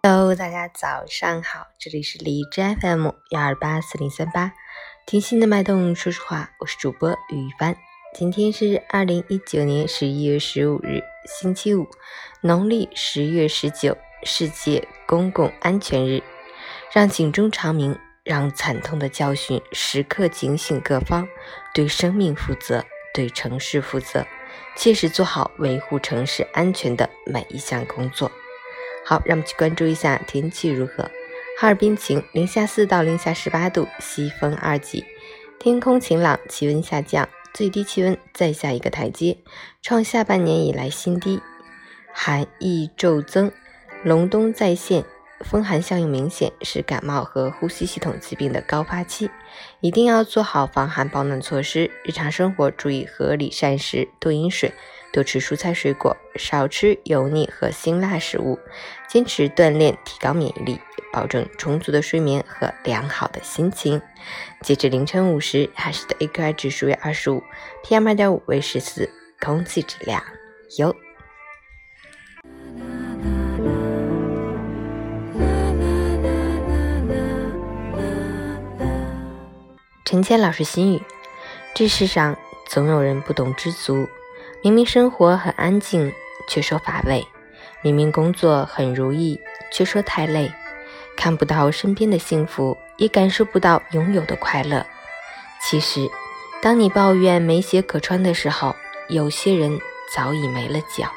Hello，大家早上好，这里是荔枝 FM 幺二八四零三八，听心的脉动，说实话，我是主播雨帆。今天是二零一九年十一月十五日，星期五，农历十月十九，世界公共安全日。让警钟长鸣，让惨痛的教训时刻警醒各方，对生命负责，对城市负责，切实做好维护城市安全的每一项工作。好，让我们去关注一下天气如何。哈尔滨晴，零下四到零下十八度，西风二级，天空晴朗，气温下降。最低气温再下一个台阶，创下半年以来新低，寒意骤增，隆冬再现，风寒效应明显，是感冒和呼吸系统疾病的高发期，一定要做好防寒保暖措施。日常生活注意合理膳食，多饮水，多吃蔬菜水果，少吃油腻和辛辣食物，坚持锻炼，提高免疫力。保证充足的睡眠和良好的心情。截至凌晨五时，海市的 AQI 指数为二十五，PM 二点五为十四，空气质量优。陈谦老师心语：这世上总有人不懂知足，明明生活很安静，却说乏味；明明工作很如意，却说太累。看不到身边的幸福，也感受不到拥有的快乐。其实，当你抱怨没鞋可穿的时候，有些人早已没了脚；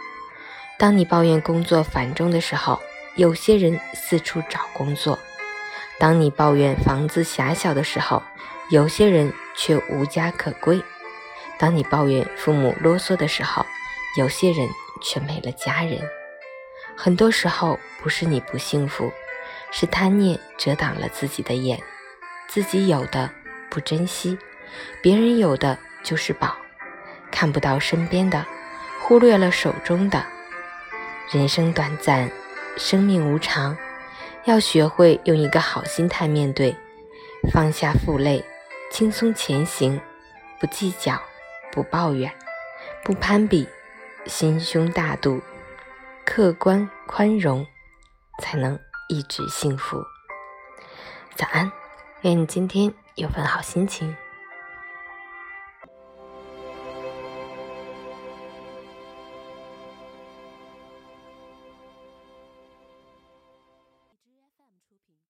当你抱怨工作繁重的时候，有些人四处找工作；当你抱怨房子狭小的时候，有些人却无家可归；当你抱怨父母啰嗦的时候，有些人却没了家人。很多时候，不是你不幸福。是贪念遮挡了自己的眼，自己有的不珍惜，别人有的就是宝，看不到身边的，忽略了手中的。人生短暂，生命无常，要学会用一个好心态面对，放下负累，轻松前行，不计较，不抱怨，不攀比，心胸大度，客观宽容，才能。一直幸福。早安，愿你今天有份好心情。